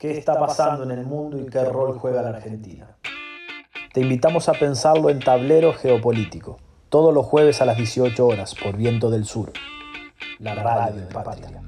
qué está pasando en el mundo y qué rol juega la Argentina. Te invitamos a pensarlo en Tablero Geopolítico, todos los jueves a las 18 horas por Viento del Sur, la radio de Patria.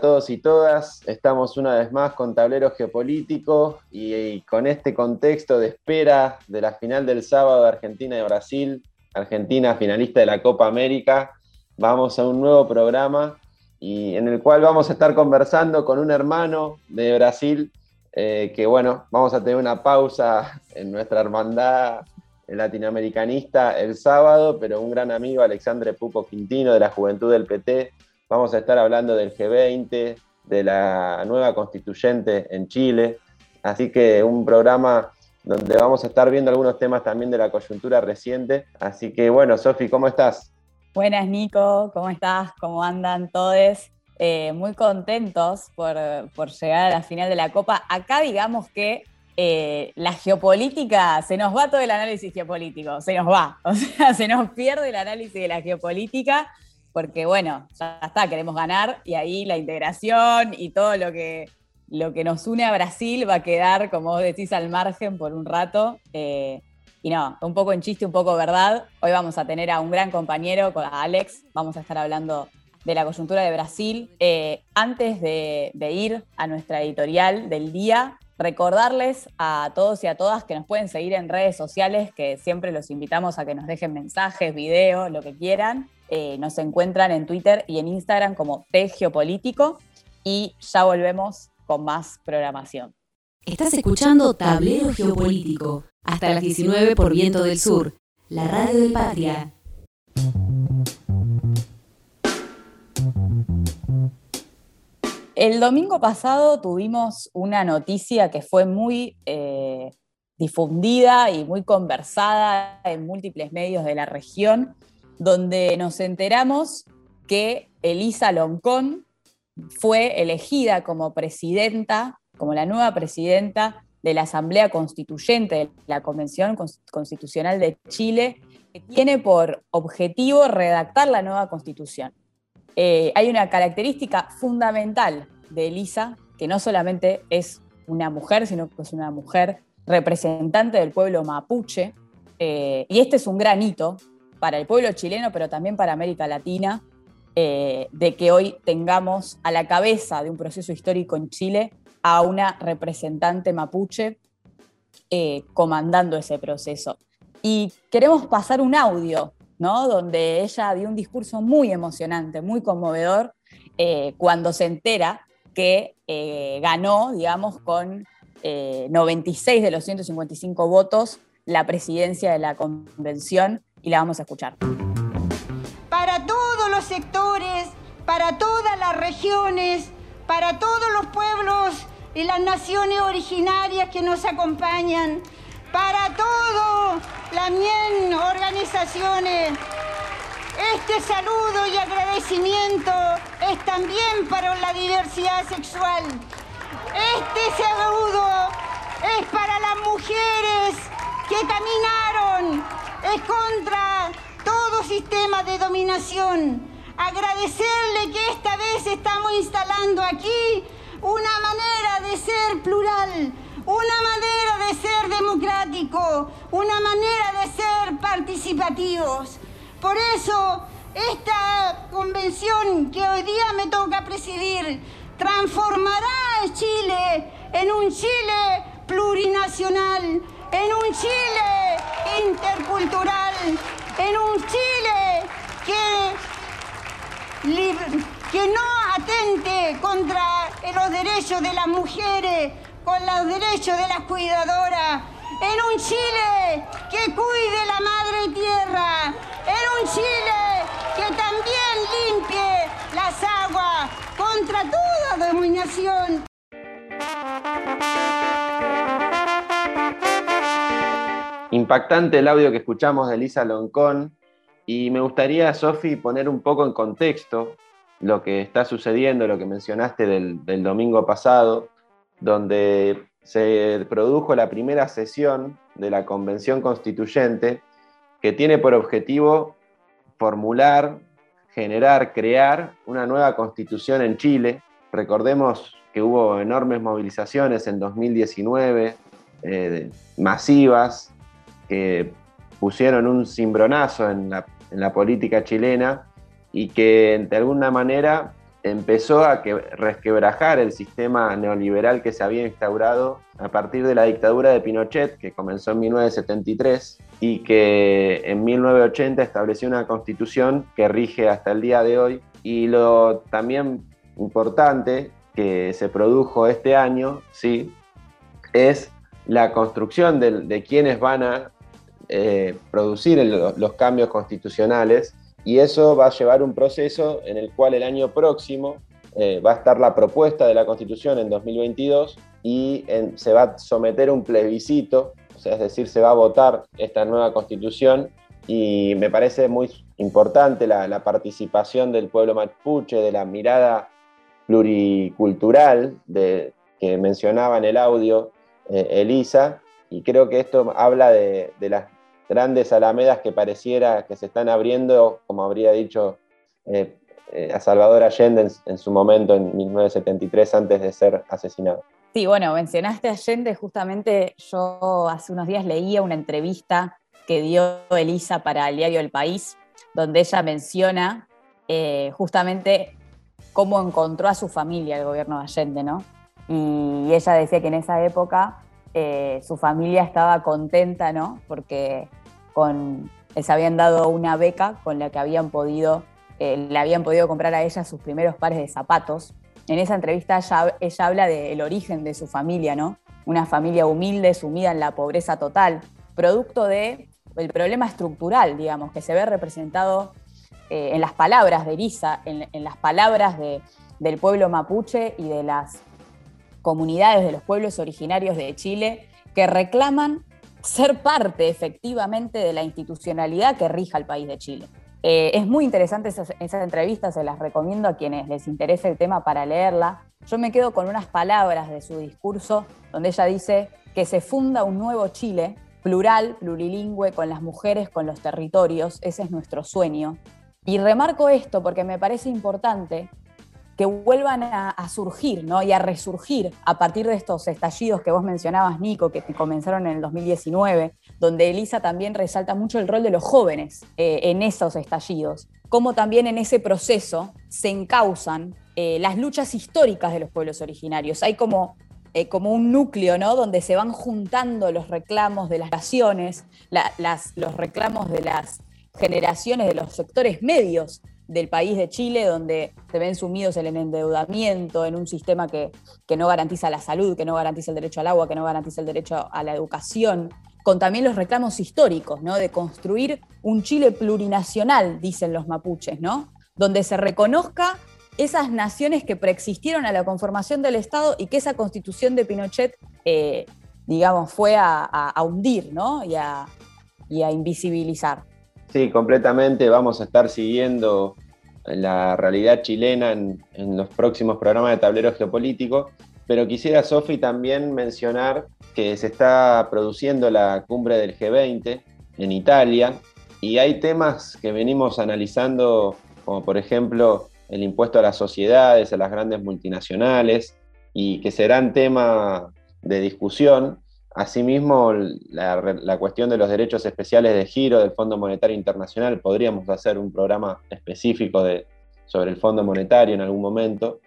Todos y todas. Estamos una vez más con Tablero Geopolítico y, con este contexto de espera de la final del sábado de Argentina y Brasil, Argentina finalista de la Copa América, vamos a un nuevo programa y en el cual vamos a estar conversando con un hermano de Brasil eh, que bueno, vamos a tener una pausa en nuestra hermandad latinoamericanista el sábado, pero un gran amigo, Alexandre Pupo Quintino, de la Juventud del PT, Vamos a estar hablando del G20, de la nueva constituyente en Chile. Así que un programa donde vamos a estar viendo algunos temas también de la coyuntura reciente. Así que bueno, Sofi, ¿cómo estás? Buenas, Nico, ¿cómo estás? ¿Cómo andan todos? Eh, muy contentos por, llegar a la final de la Copa. Acá digamos que eh, la geopolítica, se nos va todo el análisis geopolítico, se nos va, o sea, se nos pierde el análisis de la geopolítica porque bueno, ya está, queremos ganar y ahí la integración y todo lo que, lo que nos une a Brasil va a quedar, como vos decís, al margen por un rato. Eh, y no, un poco en chiste, un poco verdad. Hoy vamos a tener a un gran compañero, a Alex, vamos a estar hablando de la coyuntura de Brasil. Eh, antes de, de ir a nuestra editorial del día, recordarles a todos y a todas que nos pueden seguir en redes sociales, que siempre los invitamos a que nos dejen mensajes, videos, lo que quieran. Eh, nos encuentran en Twitter y en Instagram como Geopolítico y ya volvemos con más programación. Estás escuchando Tablero Geopolítico hasta las 19 por Viento del Sur, la radio de Patria. El domingo pasado tuvimos una noticia que fue muy eh, difundida y muy conversada en múltiples medios de la región, donde nos enteramos que Elisa Loncón fue elegida como presidenta, como la nueva presidenta de la Asamblea Constituyente de la Convención Constitucional de Chile, que tiene por objetivo redactar la nueva constitución. Eh, hay una característica fundamental de Elisa, que no solamente es una mujer, sino que es una mujer representante del pueblo mapuche, eh, y este es un gran hito para el pueblo chileno, pero también para América Latina, eh, de que hoy tengamos a la cabeza de un proceso histórico en Chile a una representante mapuche eh, comandando ese proceso. Y queremos pasar un audio, ¿no? Donde ella dio un discurso muy emocionante, muy conmovedor, eh, cuando se entera que ganó, digamos, con 96 de los 155 votos la presidencia de la convención y la vamos a escuchar. Para todos los sectores, para todas las regiones, para todos los pueblos y las naciones originarias que nos acompañan, para todas las bien organizaciones. Este saludo y agradecimiento es también para la diversidad sexual. Este saludo es para las mujeres que caminaron es contra todo sistema de dominación. Agradecerle que esta vez estamos instalando aquí una manera de ser plural, una manera de ser democrático, una manera de ser participativos. Por eso, esta convención que hoy día me toca presidir transformará a Chile en un Chile plurinacional, en un Chile intercultural, en un Chile que, que no atente contra derechos de las mujeres, con los derechos de las cuidadoras, en un Chile que cuide la madre tierra, en un Chile que también limpie las aguas contra toda dominación. Impactante el audio que escuchamos de Elisa Loncón y me gustaría, Sofi, poner un poco en contexto lo que está sucediendo, lo que mencionaste del, domingo pasado, donde se produjo la primera sesión de la Convención Constituyente que tiene por objetivo formular, generar, crear una nueva constitución en Chile. Recordemos que hubo enormes movilizaciones en 2019, eh, masivas, que pusieron un cimbronazo en la, en la política chilena y que de alguna manera empezó a que, resquebrajar el sistema neoliberal que se había instaurado a partir de la dictadura de Pinochet, que comenzó en 1973 y que en 1980 estableció una constitución que rige hasta el día de hoy. Y lo también importante que se produjo este año, sí, es la construcción de, quienes van a eh, producir los cambios constitucionales y eso va a llevar un proceso en el cual el año próximo eh, va a estar la propuesta de la Constitución en 2022 y se va a someter un plebiscito, o sea, es decir, se va a votar esta nueva Constitución y me parece muy importante la, participación del pueblo mapuche, de la mirada pluricultural que mencionaba en el audio eh, Elisa, y creo que esto habla de, de las grandes alamedas que pareciera que se están abriendo, como habría dicho eh, eh, a Salvador Allende en, su momento, en 1973, antes de ser asesinado. Sí, bueno, mencionaste a Allende, justamente yo hace unos días leía una entrevista que dio Elisa para el diario El País, donde ella menciona eh, justamente cómo encontró a su familia el gobierno de Allende, ¿no? Y ella decía que en esa época su familia estaba contenta, ¿no? Porque les habían dado una beca con la que habían podido, eh, le habían podido comprar a ella sus primeros pares de zapatos. En esa entrevista ella, habla del origen de su familia, ¿no? Una familia humilde, sumida en la pobreza total, producto del problema estructural, digamos, que se ve representado eh, en las palabras de Elisa, en, las palabras del pueblo mapuche y de las comunidades de los pueblos originarios de Chile que reclaman ser parte efectivamente de la institucionalidad que rija el país de Chile. Eh, es muy interesante esa, entrevista, se las recomiendo a quienes les interese el tema para leerla. Yo me quedo con unas palabras de su discurso donde ella dice que se funda un nuevo Chile, plural, plurilingüe, con las mujeres, con los territorios, ese es nuestro sueño. Y remarco esto porque me parece importante que vuelvan a, surgir ¿no? y a resurgir a partir de estos estallidos que vos mencionabas, Nico, que comenzaron en el 2019, donde Elisa también resalta mucho el rol de los jóvenes eh, en esos estallidos, cómo también en ese proceso se encausan eh, las luchas históricas de los pueblos originarios. Hay como eh, como un núcleo, ¿no? Donde se van juntando los reclamos de las naciones, los reclamos de las generaciones, de los sectores medios del país de Chile, donde se ven sumidos en el endeudamiento, en un sistema que, no garantiza la salud, que no garantiza el derecho al agua, que no garantiza el derecho a la educación, con también los reclamos históricos, ¿no? De construir un Chile plurinacional, dicen los mapuches, ¿no? Donde se reconozca esas naciones que preexistieron a la conformación del Estado y que esa constitución de Pinochet, eh, digamos, fue a, hundir, ¿no? y a invisibilizar. Sí, completamente. Vamos a estar siguiendo la realidad chilena en, los próximos programas de tablero geopolítico. Pero quisiera, Sofi, también mencionar que se está produciendo la cumbre del G20 en Italia y hay temas que venimos analizando, como por ejemplo el impuesto a las sociedades, a las grandes multinacionales, y que serán tema de discusión Asimismo, la, cuestión de los derechos especiales de giro del Fondo Monetario Internacional, podríamos hacer un programa específico sobre el Fondo Monetario en algún momento,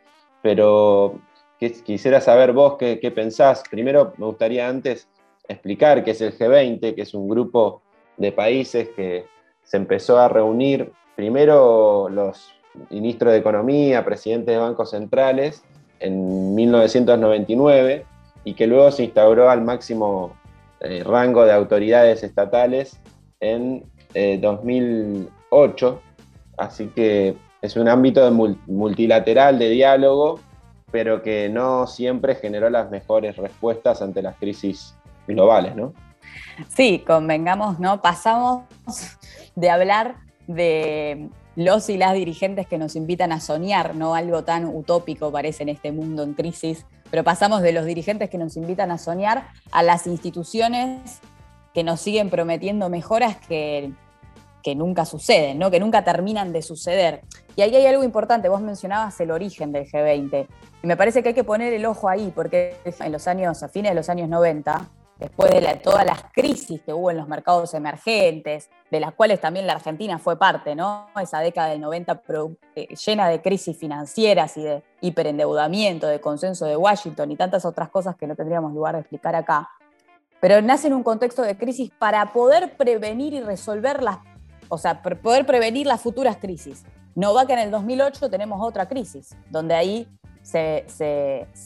pero quisiera saber vos qué, pensás. Primero, me gustaría antes explicar qué es el G20, que es un grupo de países que se empezó a reunir primero los ministros de Economía, presidentes de bancos centrales, en 1999 y que luego se instauró al máximo eh, rango de autoridades estatales en 2008. Así que es un ámbito multilateral de diálogo, pero que no siempre generó las mejores respuestas ante las crisis globales, ¿no? Sí, convengamos, ¿no? Pasamos de hablar de los y las dirigentes que nos invitan a soñar, no algo tan utópico parece en este mundo en crisis, pero pasamos de los dirigentes que nos invitan a soñar a las instituciones que nos siguen prometiendo mejoras que, que nunca suceden, ¿no? que nunca terminan de suceder. Y ahí hay algo importante, vos mencionabas el origen del G20, y me parece que hay que poner el ojo ahí, porque en los años, a fines de los años 90, después de todas las crisis que hubo en los mercados emergentes, de las cuales también la Argentina fue parte, ¿no? Esa década del 90 eh, llena de crisis financieras y de hiperendeudamiento, de consenso de Washington y tantas otras cosas que no tendríamos lugar de explicar acá. Pero nace en un contexto de crisis para poder prevenir y resolver las, o sea, poder prevenir las futuras crisis. No va que en el 2008 tenemos otra crisis, donde ahí se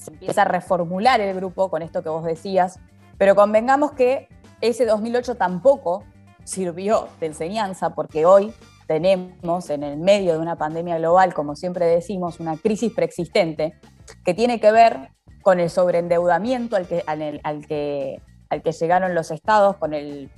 empieza a reformular el grupo con esto que vos decías, pero convengamos que ese 2008 tampoco sirvió de enseñanza porque hoy tenemos en el medio de una pandemia global, como siempre decimos, una crisis preexistente que tiene que ver con el sobreendeudamiento al que, al, que, al que llegaron los estados, con el,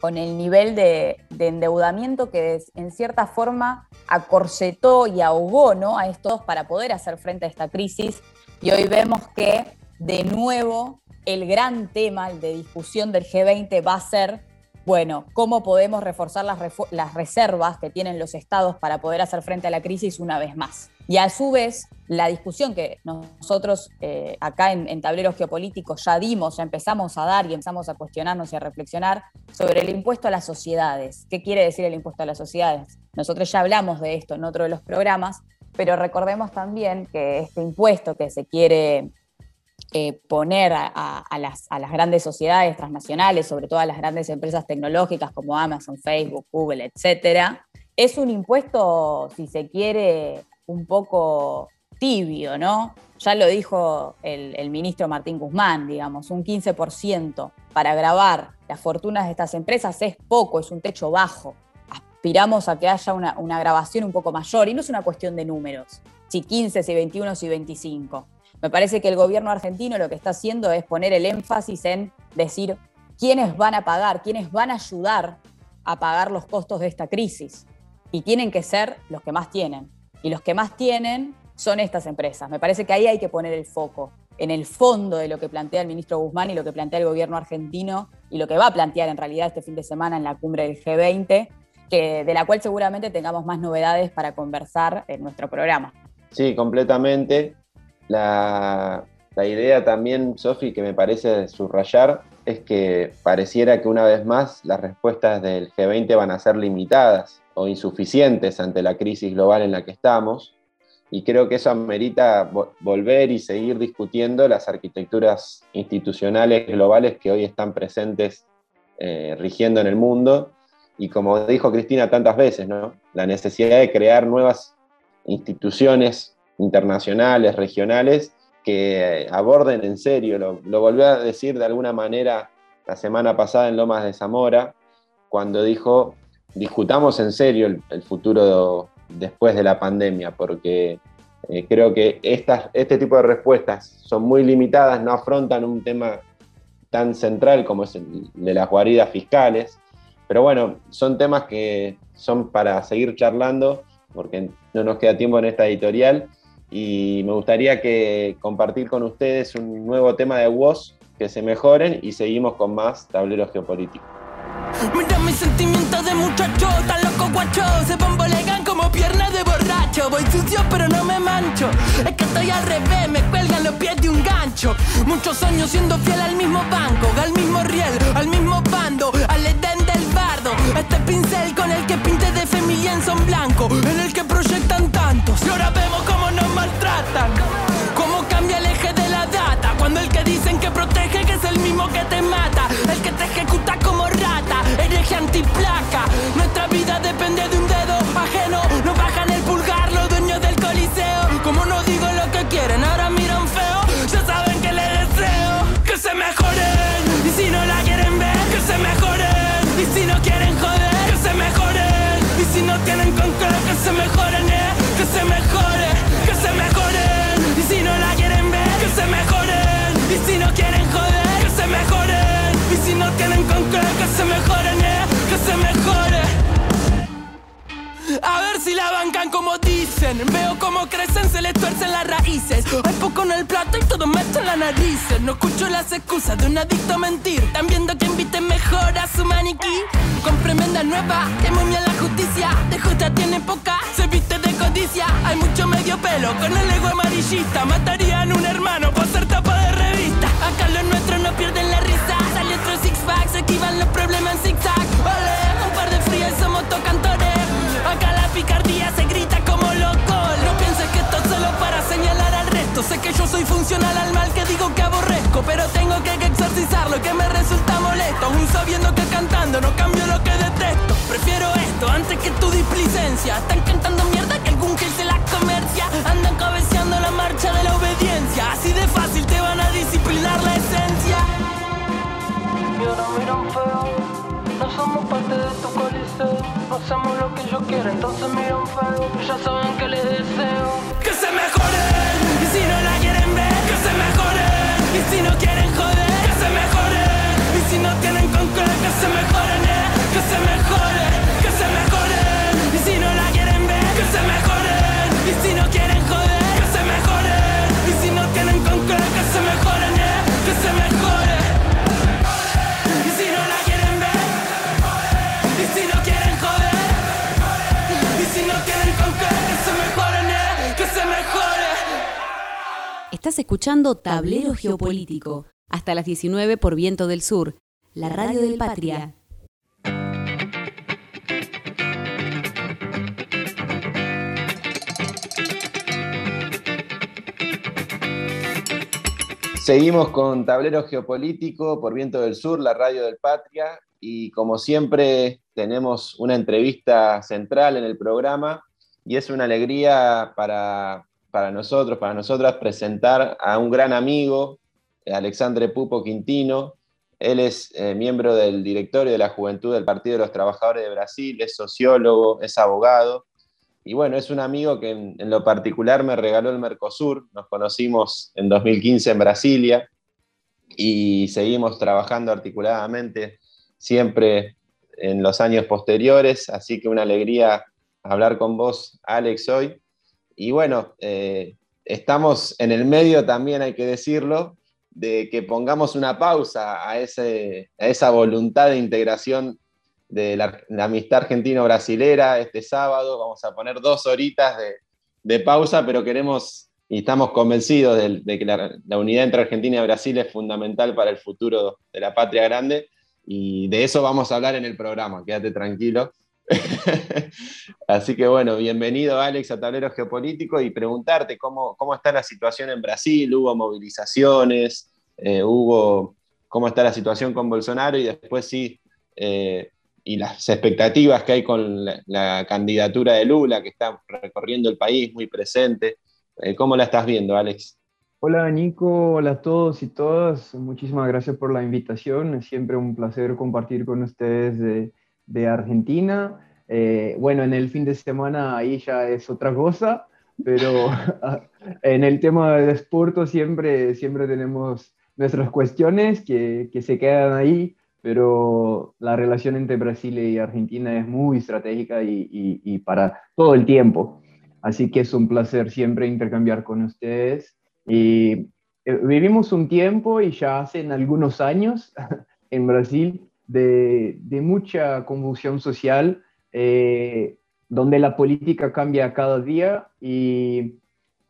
con el nivel de, endeudamiento que en cierta forma acorsetó y ahogó ¿no? a estos para poder hacer frente a esta crisis. Y hoy vemos que de nuevo el gran tema de discusión del G20 va a ser, bueno, cómo podemos reforzar las, reservas que tienen los estados para poder hacer frente a la crisis una vez más. Y a su vez, la discusión que nosotros eh, acá en, en, Tableros Geopolíticos ya dimos, ya empezamos a dar y empezamos a cuestionarnos y a reflexionar sobre el impuesto a las sociedades. ¿Qué quiere decir el impuesto a las sociedades? Nosotros ya hablamos de esto en otro de los programas, pero recordemos también que este impuesto que se quiere eh, poner a, las, grandes sociedades transnacionales, sobre todo a las grandes empresas tecnológicas como Amazon, Facebook, Google, etcétera, es un impuesto, si se quiere, un poco tibio, ¿no? Ya lo dijo el, ministro Martín Guzmán, digamos, un 15% para grabar las fortunas de estas empresas es poco, es un techo bajo. Aspiramos a que haya una, una grabación un poco mayor y no es una cuestión de números, si 15, si 21, si 25 me parece que el gobierno argentino lo que está haciendo es poner el énfasis en decir quiénes van a pagar, quiénes van a ayudar a pagar los costos de esta crisis. Y tienen que ser los que más tienen. Y los que más tienen son estas empresas. Me parece que ahí hay que poner el foco, en el fondo de lo que plantea el ministro Guzmán y lo que plantea el gobierno argentino y lo que va a plantear en realidad este fin de semana en la cumbre del G20, que, de la cual seguramente tengamos más novedades para conversar en nuestro programa. Sí, completamente. La, idea también, Sofi, que me parece subrayar, es que pareciera que una vez más las respuestas del G20 van a ser limitadas o insuficientes ante la crisis global en la que estamos. Y creo que eso amerita volver y seguir discutiendo las arquitecturas institucionales globales que hoy están presentes eh, rigiendo en el mundo. Y como dijo Cristina tantas veces, ¿no? la necesidad de crear nuevas instituciones internacionales, regionales, que aborden en serio, lo, lo volvió a decir de alguna manera la semana pasada en Lomas de Zamora, cuando dijo, discutamos en serio el, futuro después de la pandemia, porque eh, creo que estas, este tipo de respuestas son muy limitadas, no afrontan un tema tan central como es el de las guaridas fiscales, pero bueno, son temas que son para seguir charlando, porque no nos queda tiempo en esta editorial, y me gustaría que compartir con ustedes un nuevo tema de voz que se mejoren y seguimos con más tableros geopolíticos. Mira mis sentimientos de muchacho, tan loco guacho, se bombolegan como piernas de borracho. Voy sucio pero no me mancho, es que estoy al revés, me cuelgan los pies de un gancho. Muchos años siendo fiel al mismo banco, al mismo riel, al mismo bando, al edén del bardo. Este pincel con el que pinte de familia en son blanco, en el que proyectan tantos. El mismo que te mata, el que te ejecuta como rata, hereje antiplaca. Nuestra vida depende de un dedo ajeno, nos bajan el pulgar los dueños del coliseo. Como no digo lo que quieren, ahora miran dicen. Veo cómo crecen, se les tuercen las raíces. Hay poco en el plato y todo me en la nariz. No escucho las excusas de un adicto a mentir. Están viendo que inviten mejor a su maniquí. Con tremenda nueva, que momia la justicia. De justa tiene poca, se viste de codicia. Hay mucho medio pelo con el ego amarillista. Matarían un hermano por ser tapa de revista. Acá los nuestros no pierden la risa. Sale otro six pack, se esquivan los problemas en zigzag. Vale, un par de frías somos tocantores. Acá la picardía se grita resto. Sé que yo soy funcional al mal que digo que aborrezco. Pero tengo que exorcizar lo que me resulta molesto. Aún sabiendo que cantando no cambio lo que detesto. Prefiero esto antes que tu displicencia. Están cantando mierda que algún gel se la comercia. Andan cabeceando la marcha de la obediencia. Así de fácil te van a disciplinar la esencia. Y ahora miran feo. No somos parte de tu coliseo. No hacemos lo que yo quiero, entonces miran feo. Ya saben que les deseo. Que se mejoren. Si no la quieren ver, que se mejoren. Y si no quieren joder, que se mejoren. Y si no tienen con que se mejoren, eh. Que se mejoren. Estás escuchando Tablero Geopolítico, hasta las 19 por Viento del Sur, la radio del Patria. Seguimos con Tablero Geopolítico por Viento del Sur, la radio del Patria, y como siempre tenemos una entrevista central en el programa y es una alegría para, para nosotros, para nosotras, presentar a un gran amigo, Alexandre Pupo Quintino. Él es eh, miembro del directorio de la Juventud del Partido de los Trabajadores de Brasil, es sociólogo, es abogado y bueno, es un amigo que en, en, lo particular me regaló el Mercosur. Nos conocimos en 2015 en Brasilia y seguimos trabajando articuladamente siempre en los años posteriores. Así que una alegría hablar con vos, Alex, hoy. Y bueno, eh, estamos en el medio también, hay que decirlo, de que pongamos una pausa a, esa voluntad de integración de la, amistad argentino-brasilera este sábado. Vamos a poner dos horitas de, pausa, pero queremos y estamos convencidos de, de que la, la, unidad entre Argentina y Brasil es fundamental para el futuro de la patria grande y de eso vamos a hablar en el programa, quédate tranquilo. Así que bueno, bienvenido Alex a Tablero Geopolítico y preguntarte cómo, cómo está la situación en Brasil, hubo movilizaciones, eh, hubo cómo está la situación con Bolsonaro y después sí, eh, y las expectativas que hay con la, candidatura de Lula, que está recorriendo el país, muy presente. Eh, ¿Cómo la estás viendo, Alex? Hola Nico, hola a todos y todas. Muchísimas gracias por la invitación. Es siempre un placer compartir con ustedes de, Argentina. Eh, bueno, en el fin de semana ahí ya es otra cosa, pero en el tema de desporto siempre, siempre tenemos nuestras cuestiones que, que se quedan ahí pero la relación entre Brasil y Argentina es muy estratégica y, y, y, para todo el tiempo. Así que es un placer siempre intercambiar con ustedes. Y eh, vivimos un tiempo y ya hace algunos años en Brasil de, mucha convulsión social, eh, donde la política cambia cada día y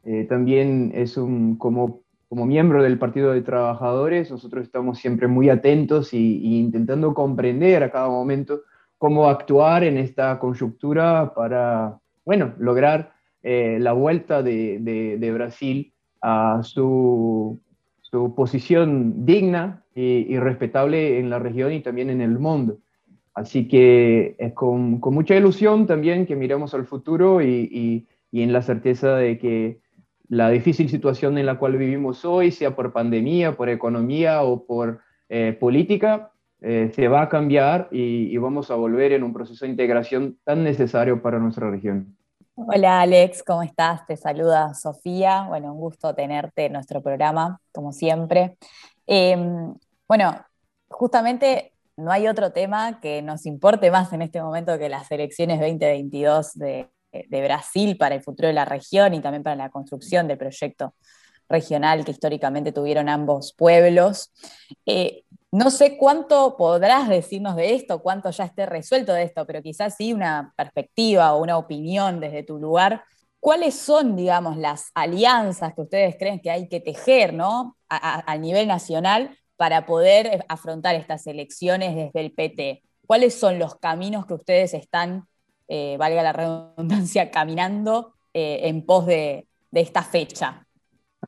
eh, también es un, como como miembro del Partido de Trabajadores, nosotros estamos siempre muy atentos y, intentando comprender a cada momento cómo actuar en esta coyuntura para, bueno, lograr eh, la vuelta de, de, de, Brasil a su, su posición digna y, y, respetable en la región y también en el mundo. Así que es con, con mucha ilusión también que miramos al futuro y, y en la certeza de que la difícil situación en la cual vivimos hoy, sea por pandemia, por economía o por eh, política, eh, se va a cambiar y, y, vamos a volver en un proceso de integración tan necesario para nuestra región. Hola Alex, ¿cómo estás? Te saluda Sofía. Bueno, un gusto tenerte en nuestro programa, como siempre. Eh, bueno, justamente no hay otro tema que nos importe más en este momento que las elecciones 2022 de, Brasil para el futuro de la región y también para la construcción del proyecto regional que históricamente tuvieron ambos pueblos. Eh, no sé cuánto podrás decirnos de esto, cuánto ya esté resuelto de esto, pero quizás sí una perspectiva o una opinión desde tu lugar. ¿Cuáles son, digamos, las alianzas que ustedes creen que hay que tejer ¿no? a, nivel nacional para poder afrontar estas elecciones desde el PT? ¿Cuáles son los caminos que ustedes están, eh, valga la redundancia, caminando eh, en pos de esta fecha?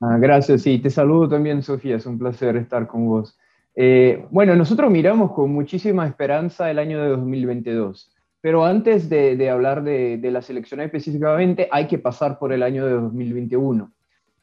Ah, gracias, sí, te saludo también, Sofía, es un placer estar con vos. Eh, bueno, nosotros miramos con muchísima esperanza el año de 2022, pero antes de, hablar de, la selección específicamente, hay que pasar por el año de 2021.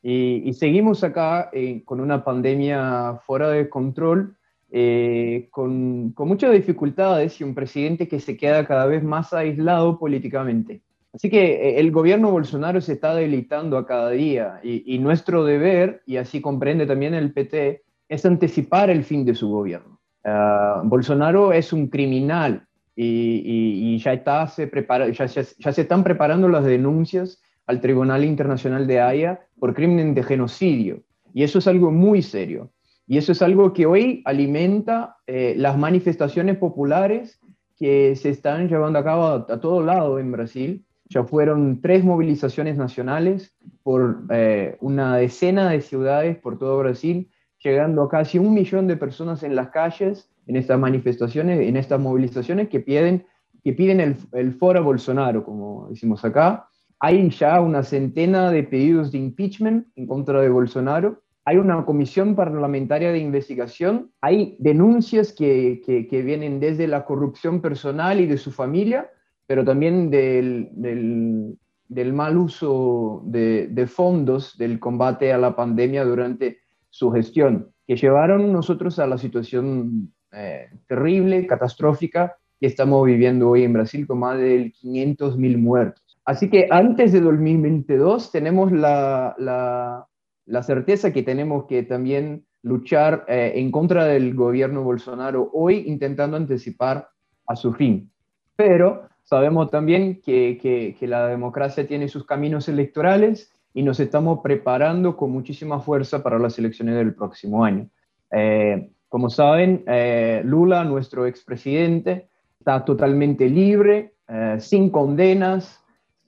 Y, seguimos acá eh, con una pandemia fuera de control, eh, con, con muchas dificultades y un presidente que se queda cada vez más aislado políticamente. Así que eh, el gobierno Bolsonaro se está debilitando a cada día y, nuestro deber, y así comprende también el PT, es anticipar el fin de su gobierno. Ah, Bolsonaro es un criminal y, ya, está, se prepara, ya, ya, se están preparando las denuncias al Tribunal Internacional de Haya por crimen de genocidio. Y eso es algo muy serio. Y eso es algo que hoy alimenta eh, las manifestaciones populares que se están llevando a cabo a, todo lado en Brasil ya fueron tres movilizaciones nacionales por eh, una decena de ciudades por todo Brasil, llegando a casi un millón de personas en las calles en estas manifestaciones, en estas movilizaciones que piden, que piden el, el foro Bolsonaro, como decimos acá. Hay ya una centena de pedidos de impeachment en contra de Bolsonaro. Hay una comisión parlamentaria de investigación. Hay denuncias que, que, que vienen desde la corrupción personal y de su familia pero también del, del, mal uso de, de, fondos del combate a la pandemia durante su gestión, que llevaron nosotros a la situación eh, terrible, catastrófica que estamos viviendo hoy en Brasil con más de 500 mil muertos. Así que antes de 2022 tenemos la, la, la certeza que tenemos que también luchar eh, en contra del gobierno Bolsonaro hoy intentando anticipar a su fin. Pero Sabemos también que, la democracia tiene sus caminos electorales y nos estamos preparando con muchísima fuerza para las elecciones del próximo año. Eh, como saben, eh, Lula, nuestro expresidente, está totalmente libre, eh, sin condenas,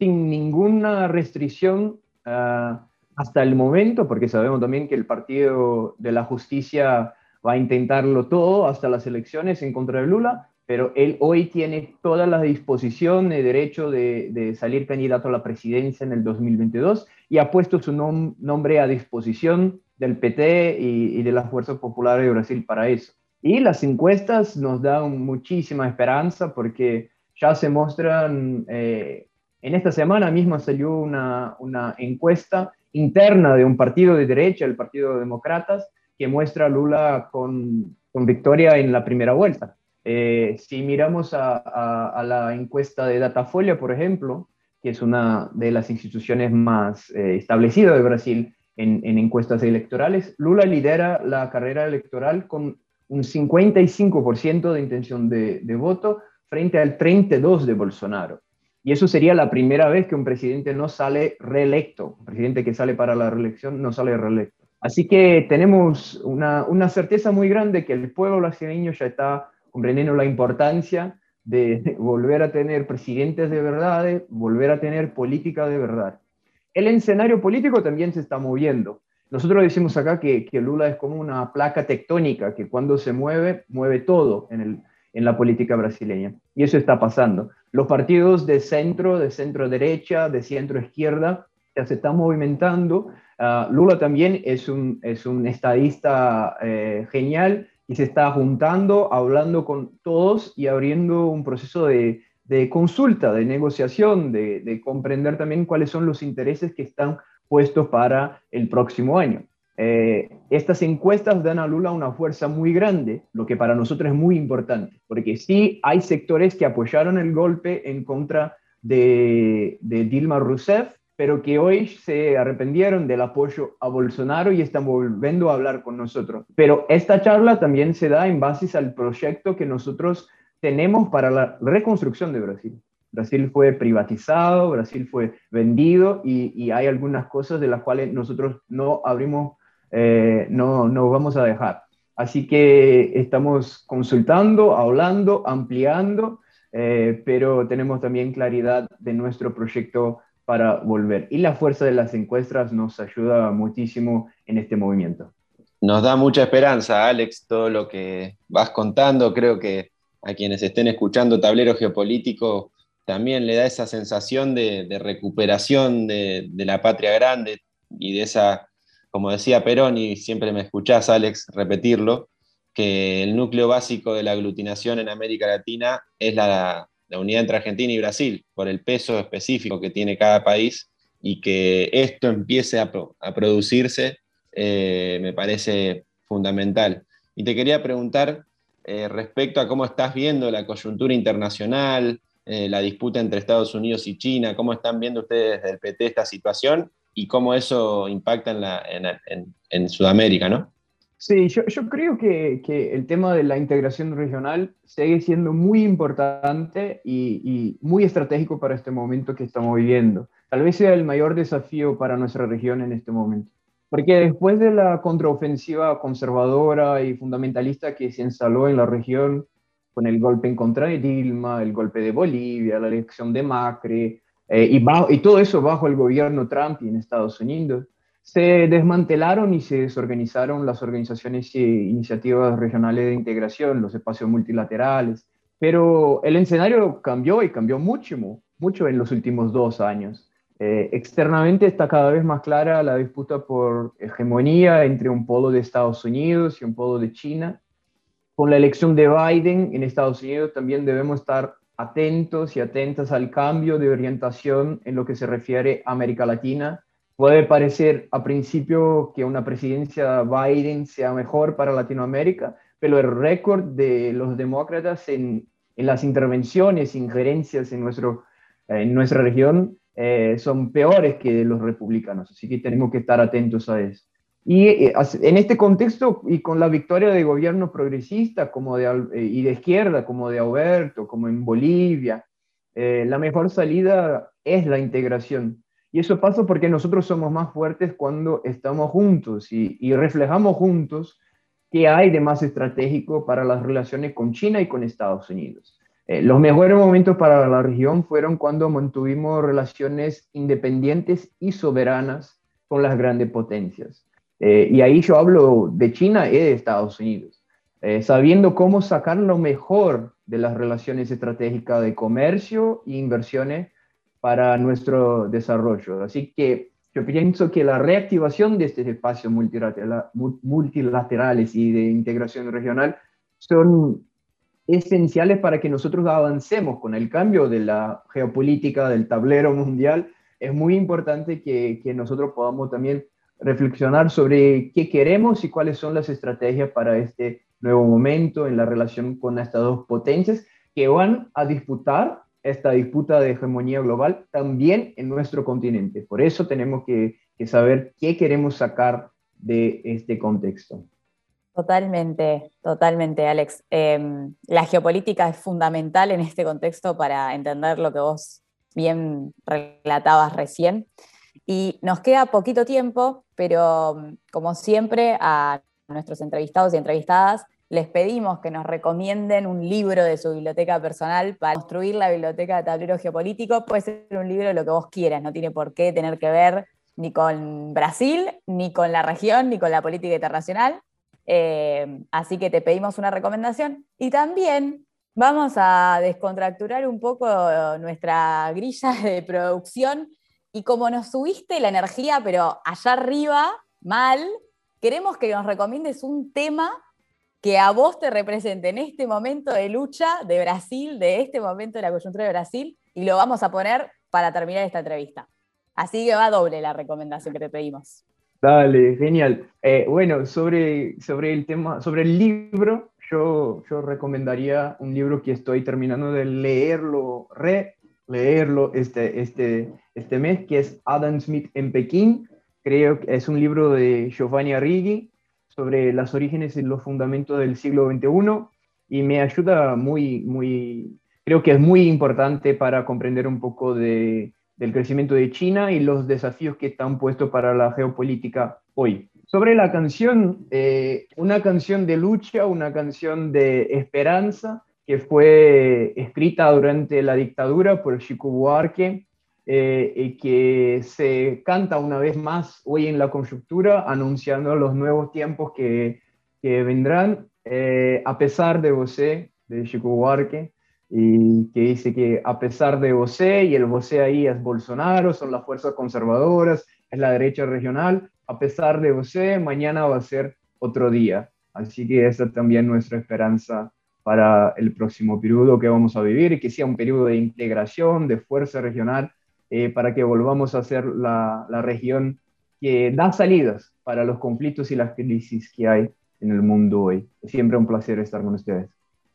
sin ninguna restricción hasta el momento, porque sabemos también que el Partido de la Justicia va a intentarlo todo hasta las elecciones en contra de Lula, pero él hoy tiene toda la disposición de derecho de, salir candidato a la presidencia en el 2022 y ha puesto su nombre a disposición del PT y, de las fuerzas populares de Brasil para eso. Y las encuestas nos dan muchísima esperanza porque ya se muestran, eh, en esta semana misma salió una, encuesta interna de un partido de derecha, el Partido de Demócratas, que muestra a Lula con, victoria en la primera vuelta. Eh, si miramos a, la encuesta de Datafolia, por ejemplo, que es una de las instituciones más eh, establecidas de Brasil en, encuestas electorales, Lula lidera la carrera electoral con un 55% de intención de, de voto frente al 32% de Bolsonaro. Y eso sería la primera vez que un presidente no sale reelecto, un presidente que sale para la reelección no sale reelecto. Así que tenemos una, una certeza muy grande que el pueblo brasileño ya está comprendiendo la importancia de volver a tener presidentes de verdad, volver a tener política de verdad. El escenario político también se está moviendo. Nosotros decimos acá que, que Lula es como una placa tectónica, que cuando se mueve, mueve todo en, el, en la política brasileña. Y eso está pasando. Los partidos de centro, de centro derecha, de centro izquierda, ya se están movimentando. Ah, Lula también es un, es un estadista eh, genial y se está juntando, hablando con todos y abriendo un proceso de, consulta, de negociación, de, comprender también cuáles son los intereses que están puestos para el próximo año. Eh, estas encuestas dan a Lula una fuerza muy grande, lo que para nosotros es muy importante, porque sí hay sectores que apoyaron el golpe en contra de, Dilma Rousseff, pero que hoy se arrepentieron del apoyo a Bolsonaro y están volviendo a hablar con nosotros. Pero esta charla también se da en base al proyecto que nosotros tenemos para la reconstrucción de Brasil. Brasil fue privatizado, Brasil fue vendido y, hay algunas cosas de las cuales nosotros no abrimos, eh, no, no vamos a dejar. Así que estamos consultando, hablando, ampliando, eh, pero tenemos también claridad de nuestro proyecto para volver. Y la fuerza de las encuestas nos ayuda muchísimo en este movimiento. Nos da mucha esperanza, Alex, todo lo que vas contando. Creo que a quienes estén escuchando Tablero Geopolítico también le da esa sensación de, recuperación de, la patria grande y de esa, como decía Perón, y siempre me escuchás, Alex, repetirlo, que el núcleo básico de la aglutinación en América Latina es la, unidad entre Argentina y Brasil, por el peso específico que tiene cada país y que esto empiece a, producirse, eh, me parece fundamental. Y te quería preguntar eh, respecto a cómo estás viendo la coyuntura internacional, eh, la disputa entre Estados Unidos y China, cómo están viendo ustedes desde el PT esta situación y cómo eso impacta en, Sudamérica, ¿no? Sí, yo, creo que, el tema de la integración regional sigue siendo muy importante y, muy estratégico para este momento que estamos viviendo. Tal vez sea el mayor desafío para nuestra región en este momento. Porque después de la contraofensiva conservadora y fundamentalista que se instaló en la región, con el golpe en contra de Dilma, el golpe de Bolivia, la elección de Macri, eh, y, y todo eso bajo el gobierno Trump y en Estados Unidos, se desmantelaron y se desorganizaron las organizaciones e iniciativas regionales de integración, los espacios multilaterales, pero el escenario cambió y cambió mucho, mucho en los últimos dos años. Eh, externamente está cada vez más clara la disputa por hegemonía entre un polo de Estados Unidos y un polo de China. Con la elección de Biden en Estados Unidos también debemos estar atentos y atentas al cambio de orientación en lo que se refiere a América Latina. Puede parecer a principio que una presidencia Biden sea mejor para Latinoamérica, pero el récord de los demócratas en, las intervenciones, injerencias en, en nuestra región eh, son peores que los republicanos, así que tenemos que estar atentos a eso. Y eh, en este contexto y con la victoria de gobiernos progresistas como de, eh, y de izquierda, como de Alberto, como en Bolivia, la mejor salida es la integración. Y eso pasa porque nosotros somos más fuertes cuando estamos juntos y, y reflejamos juntos qué hay de más estratégico para las relaciones con China y con Estados Unidos. Eh, los mejores momentos para la región fueron cuando mantuvimos relaciones independientes y soberanas con las grandes potencias. Eh, y ahí yo hablo de China y de Estados Unidos, eh, sabiendo cómo sacar lo mejor de las relaciones estratégicas de comercio e inversiones para nuestro desarrollo. Así que yo pienso que la reactivación de estos espacios multilaterales y de integración regional son esenciales para que nosotros avancemos con el cambio de la geopolítica, del tablero mundial. Es muy importante que, que nosotros podamos también reflexionar sobre qué queremos y cuáles son las estrategias para este nuevo momento en la relación con estas dos potencias que van a disputar esta disputa de hegemonía global también en nuestro continente. Por eso tenemos que, que saber qué queremos sacar de este contexto. Totalmente, totalmente, Alex. Em, la geopolítica es fundamental en este contexto para entender lo que vos bien relatabas recién. Y nos queda poquito tiempo, pero mm, como siempre a nuestros entrevistados y entrevistadas les pedimos que nos recomienden un libro de su biblioteca personal para construir la biblioteca de tablero geopolítico. Puede ser un libro de lo que vos quieras, no tiene por qué tener que ver ni con Brasil, ni con la región, ni con la política internacional eh, así que te pedimos una recomendación. Y también vamos a descontracturar un poco nuestra grilla de producción. Y como nos subiste la energía, pero allá arriba, mal, queremos que nos recomiendes un tema que a vos te represente en este momento de lucha de Brasil, de este momento de la coyuntura de Brasil, y lo vamos a poner para terminar esta entrevista. Así que va doble la recomendación que te pedimos. Dale, genial. Eh, bueno, sobre, sobre el tema, sobre el libro, yo, yo recomendaría un libro que estoy terminando de leerlo, releerlo este, este, este mes, que es Adam Smith en Pekín. Creo que es un libro de Giovanni Arrighi sobre los orígenes y los fundamentos del siglo XXI y me ayuda muy, muy, creo que es muy importante para comprender un poco de, del crecimiento de China y los desafíos que están puestos para la geopolítica hoy. Sobre la canción, eh, una canción de lucha, una canción de esperanza que fue escrita durante la dictadura por Chico Buarque eh, y que se canta una vez más hoy en la conjuntura, anunciando los nuevos tiempos que, que vendrán, eh, a pesar de José, de Chico Buarque, y que dice que a pesar de José, y el José ahí es Bolsonaro, son las fuerzas conservadoras, es la derecha regional, a pesar de José, mañana va a ser otro día. Así que esa es también nuestra esperanza para el próximo periodo que vamos a vivir que sea un periodo de integración, de fuerza regional eh, para que volvamos a ser la, la, región que da salidas para los conflictos y las crisis que hay en el mundo hoy. Siempre un placer estar con ustedes.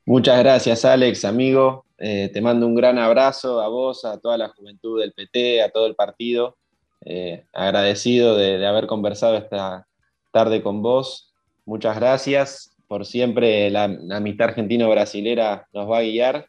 Muchas gracias, Alex, amigo. Eh, te mando un gran abrazo a vos, a toda la juventud del PT, a todo el partido. Eh, agradecido de, de, haber conversado esta tarde con vos. Muchas gracias. Por siempre la, la amistad argentino-brasilera nos va a guiar.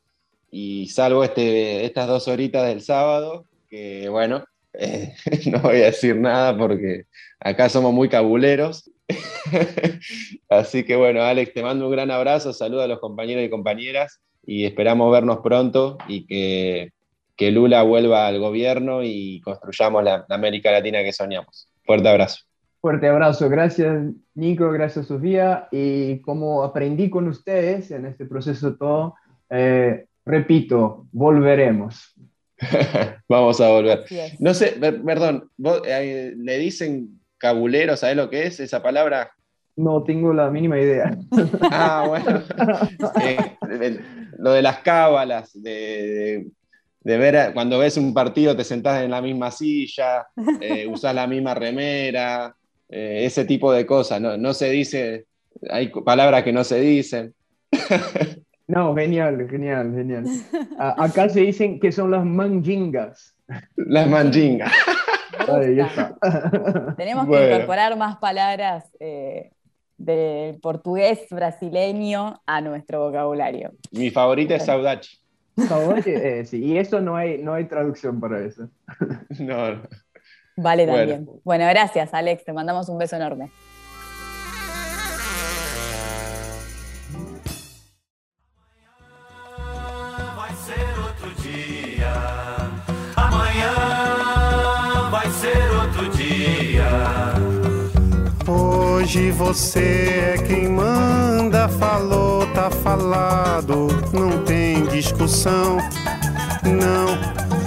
Y salvo este, estas dos horitas del sábado, que bueno, eh, no voy a decir nada porque acá somos muy cabuleros. Así que bueno, Alex, te mando un gran abrazo, saludo a los compañeros y compañeras y esperamos vernos pronto y que, que Lula vuelva al gobierno y construyamos la, la, América Latina que soñamos. Fuerte abrazo. Fuerte abrazo, gracias Nico, gracias Sofía. Y como aprendí con ustedes en este proceso todo, eh, repito, volveremos. Vamos a volver. No sé, perdón, ¿vos, eh, ¿le dicen cabulero? ¿Sabes lo que es esa palabra? No tengo la mínima idea. Ah, bueno. eh, lo de las cábalas, de, de, de, ver, cuando ves un partido te sentás en la misma silla, eh, usás la misma remera, eh, ese tipo de cosas. No, no se dice, hay palabras que no se dicen. No, genial, genial, genial. acá se dicen que son las manjingas. Las manjingas. Ahí está. Tenemos que bueno. incorporar más palabras eh, del portugués brasileño a nuestro vocabulario. Mi favorita es saudachi. Saudachi, eh, sí, y eso no hay, no hay traducción para eso. No. no. Vale también. Bueno. bueno, gracias Alex, te mandamos un beso enorme. Hoje você é quem manda, falou, tá falado, não tem discussão, não.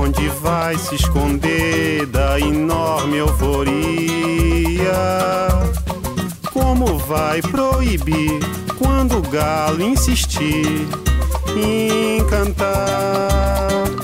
Onde vai se esconder da enorme euforia. Como vai proibir? quando o galo insistir em cantar.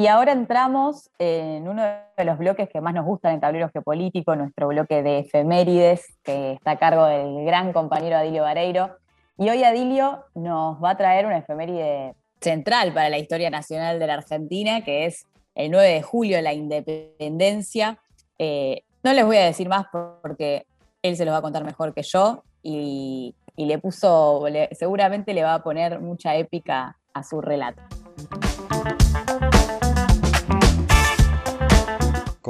Y ahora entramos en uno de los bloques que más nos gustan en tablero geopolítico, nuestro bloque de efemérides, que está a cargo del gran compañero Adilio Vareiro. Y hoy Adilio nos va a traer una efeméride central para la historia nacional de la Argentina, que es el 9 de julio, la independencia. Eh, no les voy a decir más porque él se los va a contar mejor que yo y, le puso, seguramente le va a poner mucha épica a su relato.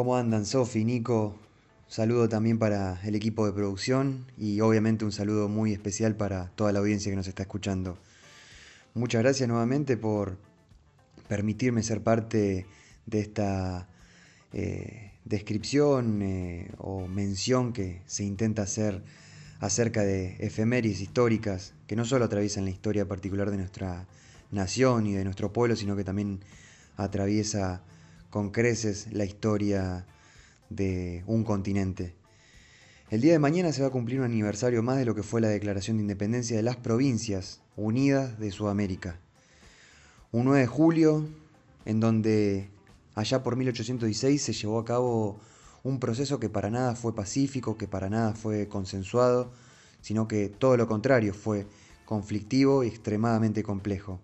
¿Cómo andan, Sofi, Nico? Saludo también para el equipo de producción y obviamente un saludo muy especial para toda la audiencia que nos está escuchando. Muchas gracias nuevamente por permitirme ser parte de esta eh, descripción eh, o mención que se intenta hacer acerca de efemérides históricas que no solo atraviesan la historia particular de nuestra nación y de nuestro pueblo, sino que también atraviesa con creces la historia de un continente. El día de mañana se va a cumplir un aniversario más de lo que fue la Declaración de Independencia de las Provincias Unidas de Sudamérica. Un 9 de julio, en donde allá por 1816 se llevó a cabo un proceso que para nada fue pacífico, que para nada fue consensuado, sino que todo lo contrario fue conflictivo y extremadamente complejo.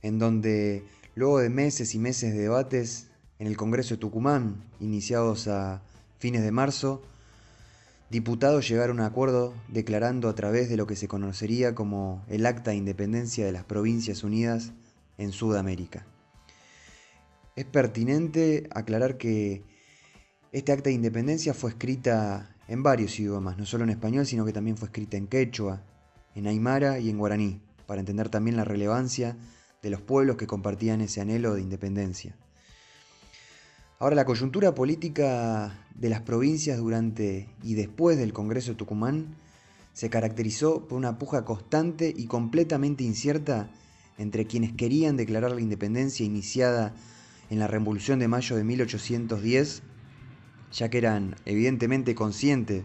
En donde luego de meses y meses de debates en el Congreso de Tucumán, iniciados a fines de marzo, diputados llegaron a acuerdo declarando a través de lo que se conocería como el Acta de Independencia de las Provincias Unidas en Sudamérica. Es pertinente aclarar que este Acta de Independencia fue escrita en varios idiomas, no solo en español, sino que también fue escrita en quechua, en aymara y en guaraní, para entender también la relevancia de los pueblos que compartían ese anhelo de independencia. Ahora, la coyuntura política de las provincias durante y después del Congreso de Tucumán se caracterizó por una puja constante y completamente incierta entre quienes querían declarar la independencia iniciada en la Revolución de Mayo de 1810, ya que eran evidentemente conscientes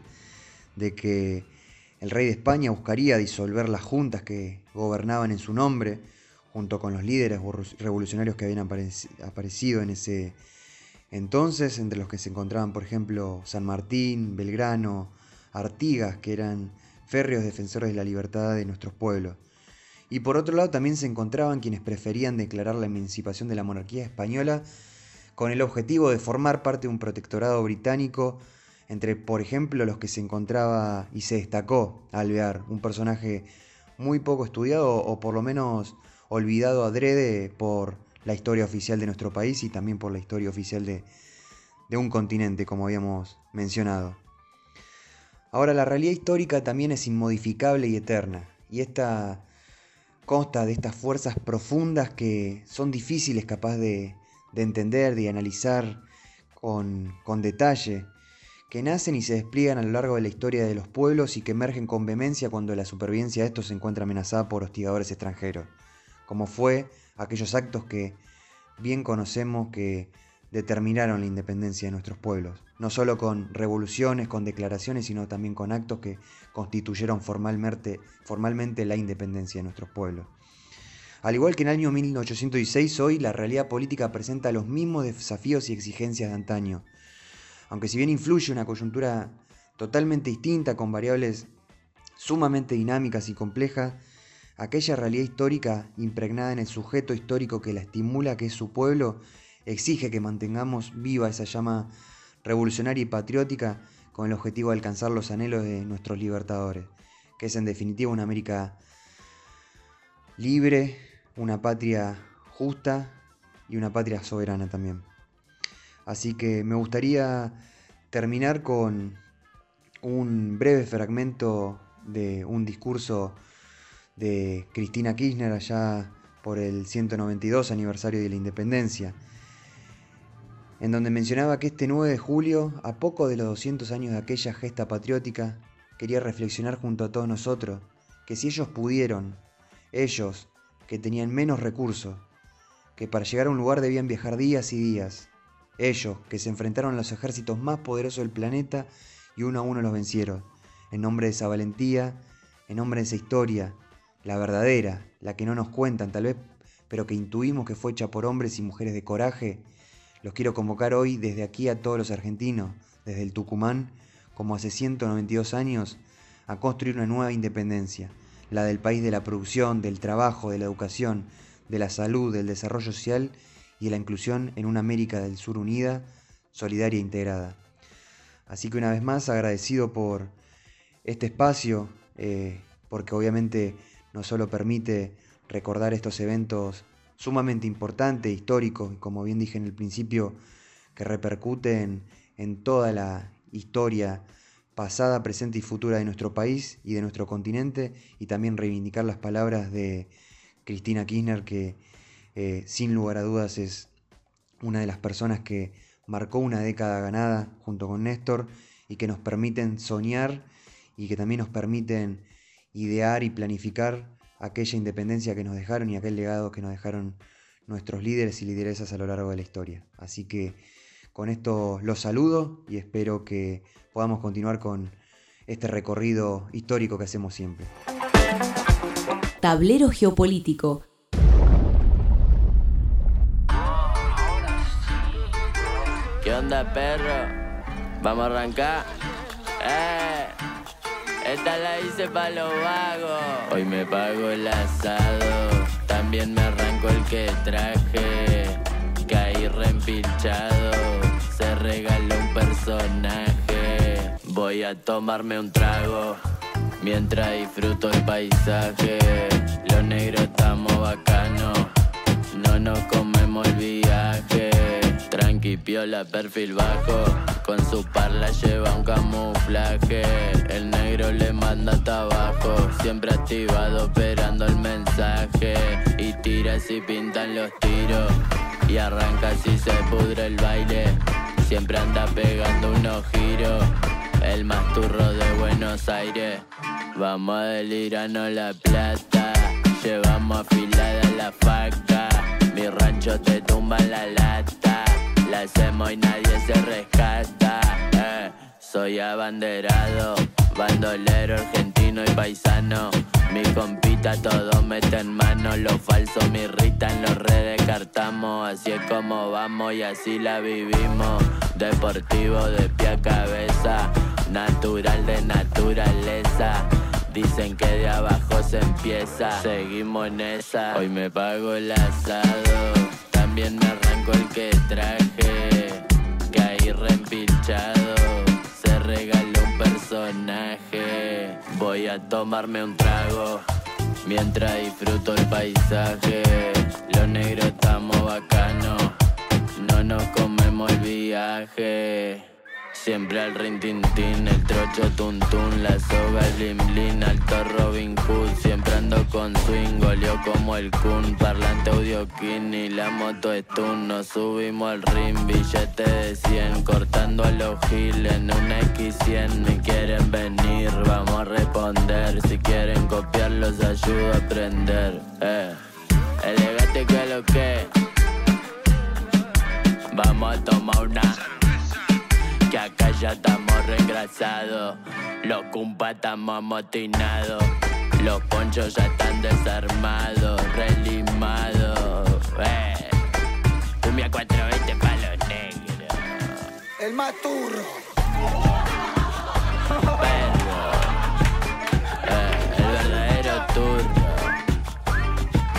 de que el rey de España buscaría disolver las juntas que gobernaban en su nombre, junto con los líderes revolucionarios que habían apareci- aparecido en ese entonces, entre los que se encontraban, por ejemplo, San Martín, Belgrano, Artigas, que eran férreos defensores de la libertad de nuestros pueblos. Y por otro lado también se encontraban quienes preferían declarar la emancipación de la monarquía española con el objetivo de formar parte de un protectorado británico entre, por ejemplo, los que se encontraba y se destacó Alvear, un personaje muy poco estudiado o por lo menos olvidado adrede por la historia oficial de nuestro país y también por la historia oficial de, de un continente, como habíamos mencionado. Ahora, la realidad histórica también es inmodificable y eterna, y esta consta de estas fuerzas profundas que son difíciles capaz de, de entender, de analizar con, con detalle, que nacen y se despliegan a lo largo de la historia de los pueblos y que emergen con vehemencia cuando la supervivencia de estos se encuentra amenazada por hostigadores extranjeros, como fue aquellos actos que bien conocemos que determinaron la independencia de nuestros pueblos, no solo con revoluciones, con declaraciones, sino también con actos que constituyeron formalmente, formalmente la independencia de nuestros pueblos. Al igual que en el año 1816, hoy la realidad política presenta los mismos desafíos y exigencias de antaño. Aunque si bien influye una coyuntura totalmente distinta, con variables sumamente dinámicas y complejas, aquella realidad histórica impregnada en el sujeto histórico que la estimula, que es su pueblo, exige que mantengamos viva esa llama revolucionaria y patriótica con el objetivo de alcanzar los anhelos de nuestros libertadores, que es en definitiva una América libre, una patria justa y una patria soberana también. Así que me gustaría terminar con un breve fragmento de un discurso de Cristina Kirchner allá por el 192 aniversario de la independencia, en donde mencionaba que este 9 de julio, a poco de los 200 años de aquella gesta patriótica, quería reflexionar junto a todos nosotros que si ellos pudieron, ellos que tenían menos recursos, que para llegar a un lugar debían viajar días y días, ellos que se enfrentaron a los ejércitos más poderosos del planeta y uno a uno los vencieron, en nombre de esa valentía, en nombre de esa historia, la verdadera, la que no nos cuentan tal vez, pero que intuimos que fue hecha por hombres y mujeres de coraje, los quiero convocar hoy desde aquí a todos los argentinos, desde el Tucumán, como hace 192 años, a construir una nueva independencia, la del país de la producción, del trabajo, de la educación, de la salud, del desarrollo social y de la inclusión en una América del Sur unida, solidaria e integrada. Así que una vez más agradecido por este espacio, eh, porque obviamente no solo permite recordar estos eventos sumamente importante, histórico, como bien dije en el principio, que repercuten en toda la historia pasada, presente y futura de nuestro país y de nuestro continente, y también reivindicar las palabras de Cristina Kirchner, que eh, sin lugar a dudas es una de las personas que marcó una década ganada junto con Néstor y que nos permiten soñar y que también nos permiten idear y planificar aquella independencia que nos dejaron y aquel legado que nos dejaron nuestros líderes y lideresas a lo largo de la historia. Así que con esto los saludo y espero que podamos continuar con este recorrido histórico que hacemos siempre. Tablero geopolítico. ¿Qué onda, perro? ¿Vamos a arrancar? La hice pa' los vagos. Hoy me pago el asado. También me arranco el que traje. Caí reempilchado. Se regaló un personaje. Voy a tomarme un trago. Mientras disfruto el paisaje. Los negros estamos bacanos. No nos comemos el viaje. Piola, perfil bajo. Con su parla lleva un camuflaje. El negro le manda hasta abajo. Siempre activado, esperando el mensaje. Y tira si pintan los tiros. Y arranca si se pudre el baile. Siempre anda pegando unos giros. El más turro de Buenos Aires. Vamos a delirarnos la plata. Llevamos afilada la faca. Mi rancho te tumba la lata. La hacemos y nadie se rescata. eh. Soy abanderado, bandolero argentino y paisano. Mi compita todo mete en mano, los falsos me irritan, los redescartamos. Así es como vamos y así la vivimos. Deportivo de pie a cabeza, natural de naturaleza. Dicen que de abajo se empieza, seguimos en esa. Hoy me pago el asado, también me arranco el que traje. Caí reempilchado, se regaló un personaje. Voy a tomarme un trago mientras disfruto el paisaje. Los negros estamos bacanos, no nos comemos el viaje. Siempre al rintintín, el trocho tuntún, la soga, el blim blin, alto Robin Hood, siempre ando con swing, goleo como el kun, parlante audio y la moto stun, nos subimos al ring, billete de 100, cortando a los giles en una X100, me quieren venir, vamos a responder, si quieren copiar los ayudo a aprender, eh, elegante que lo que, vamos a tomar una que acá ya estamos regrasados. Los cumpas estamos amotinados. Los ponchos ya están desarmados, relimados. Eh. Cumbia 420 palo negro. El maturro. Perro. Eh, el verdadero turro.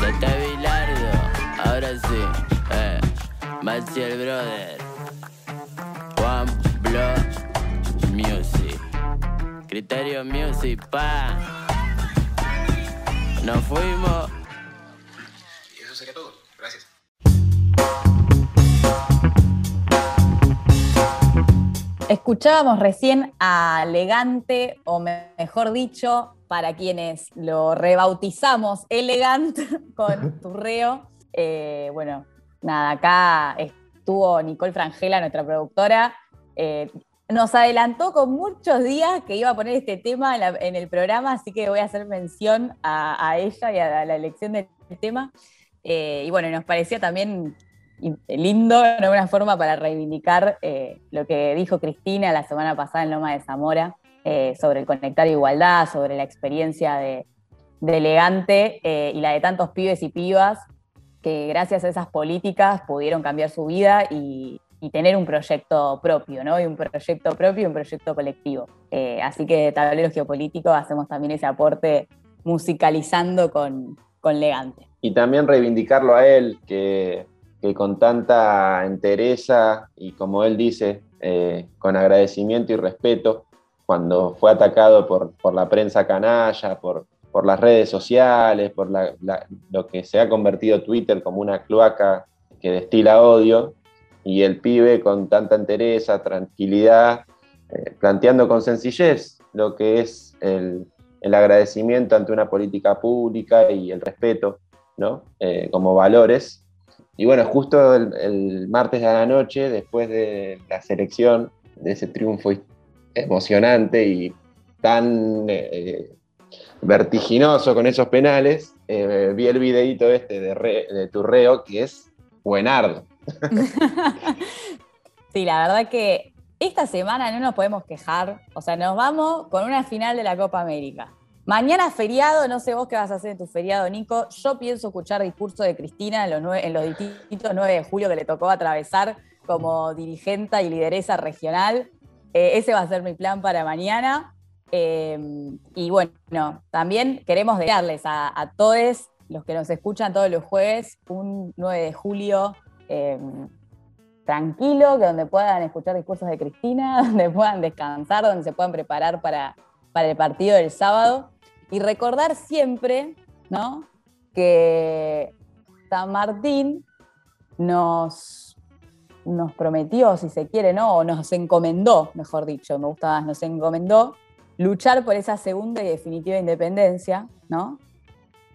De este Bilardo. Ahora sí. Eh. Maxi el brother. Criterio Music, pa. Nos fuimos. Y eso sería todo. Gracias. Escuchábamos recién a Elegante, o me- mejor dicho, para quienes lo rebautizamos Elegante con Turreo. Eh, bueno, nada, acá estuvo Nicole Frangela, nuestra productora. eh, nos adelantó con muchos días que iba a poner este tema en, el programa, así que voy a hacer mención a, ella y a la elección del tema. Eh, y bueno, nos parecía también in- lindo, de alguna forma, para reivindicar eh, lo que dijo Cristina la semana pasada en Loma de Zamora eh, sobre el conectar igualdad, sobre la experiencia de, Elegante y la de tantos pibes y pibas que gracias a esas políticas pudieron cambiar su vida y, y tener un proyecto propio, ¿no? Y un proyecto propio y un proyecto colectivo. Eh, así que Tableros Geopolíticos hacemos también ese aporte musicalizando con, con Legante. Y también reivindicarlo a él, que, que con tanta entereza y como él dice, eh, con agradecimiento y respeto, cuando fue atacado por, por la prensa canalla, por, por las redes sociales, por lo que se ha convertido Twitter como una cloaca que destila odio, y el pibe con tanta entereza, tranquilidad, eh, planteando con sencillez lo que es el, el agradecimiento ante una política pública y el respeto, ¿no? Eh, como valores. Y bueno, justo el, el martes de la noche, después de la selección, de ese triunfo emocionante y tan eh, vertiginoso con esos penales, vi el videíto este de, de Turreo, que es buenardo. Sí, la verdad que esta semana no nos podemos quejar. O sea, nos vamos con una final de la Copa América. Mañana feriado, no sé vos qué vas a hacer en tu feriado, Nico. Yo pienso escuchar discurso de Cristina en los, nue- en los distintos 9 de julio que le tocó atravesar como dirigente y lideresa regional. Eh, ese va a ser mi plan para mañana. Eh, y bueno, también queremos desearles a, a todos los que nos escuchan todos los jueves un 9 de julio eh, tranquilo, que donde puedan escuchar discursos de Cristina, donde puedan descansar, donde se puedan preparar para, para el partido del sábado. Y recordar siempre, ¿no? Que San Martín nos, nos prometió, si se quiere, ¿no? O nos encomendó, mejor dicho, me gusta más, nos encomendó luchar por esa segunda y definitiva independencia, ¿no?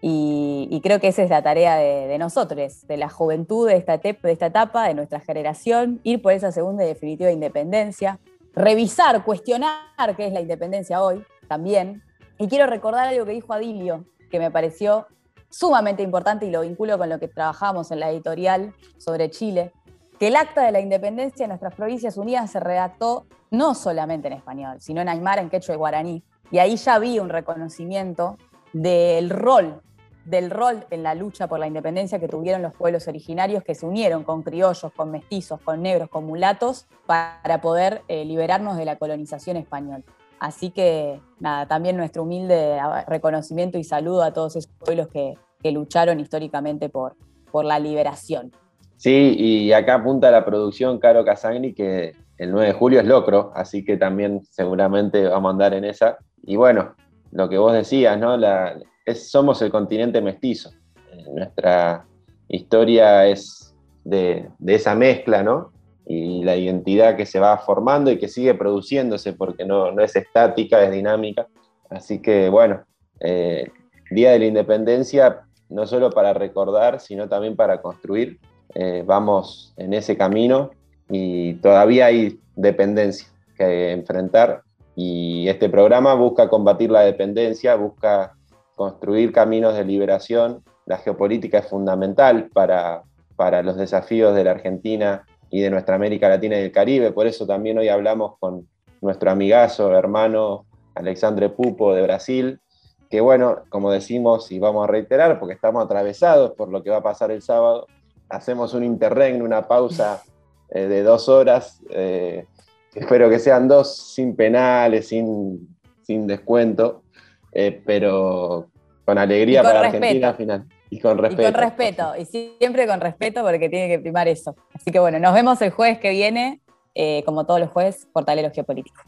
Y, y creo que esa es la tarea de, de nosotros, de la juventud de esta, de esta etapa, de nuestra generación, ir por esa segunda y definitiva independencia, revisar, cuestionar qué es la independencia hoy también. Y quiero recordar algo que dijo Adilio, que me pareció sumamente importante y lo vinculo con lo que trabajamos en la editorial sobre Chile, que el acta de la independencia de nuestras provincias unidas se redactó no solamente en español, sino en aymara, en quechua y guaraní. Y ahí ya vi un reconocimiento del rol, del rol en la lucha por la independencia que tuvieron los pueblos originarios que se unieron con criollos, con mestizos, con negros, con mulatos, para poder eh, liberarnos de la colonización española. Así que, nada, también nuestro humilde reconocimiento y saludo a todos esos pueblos que, que lucharon históricamente por, por la liberación. Sí, y acá apunta la producción Caro Casagni que el 9 de julio es locro, así que también seguramente vamos a andar en esa. Y bueno, lo que vos decías, ¿no? La, somos el continente mestizo. Eh, Nuestra historia es de, esa mezcla, ¿no? y la identidad que se va formando y que sigue produciéndose, porque no, no es estática, es dinámica. Así que bueno, eh, Día de la Independencia, no solo para recordar, sino también para construir. Eh, vamos en ese camino y todavía hay dependencia que enfrentar y este programa busca combatir la dependencia, busca construir caminos de liberación. La geopolítica es fundamental para, para los desafíos de la Argentina y de nuestra América Latina y el Caribe. Por eso también hoy hablamos con nuestro amigazo, hermano Alexandre Pupo de Brasil, que bueno, como decimos y vamos a reiterar, porque estamos atravesados por lo que va a pasar el sábado, hacemos un interregno, una pausa eh, de dos horas, eh, espero que sean dos sin penales, sin, descuento, eh, pero con alegría para Argentina final. Y con respeto. Y con respeto, y siempre con respeto porque tiene que primar eso. Así que bueno, nos vemos el jueves que viene, eh, como todos los jueves, por Talero Geopolítico.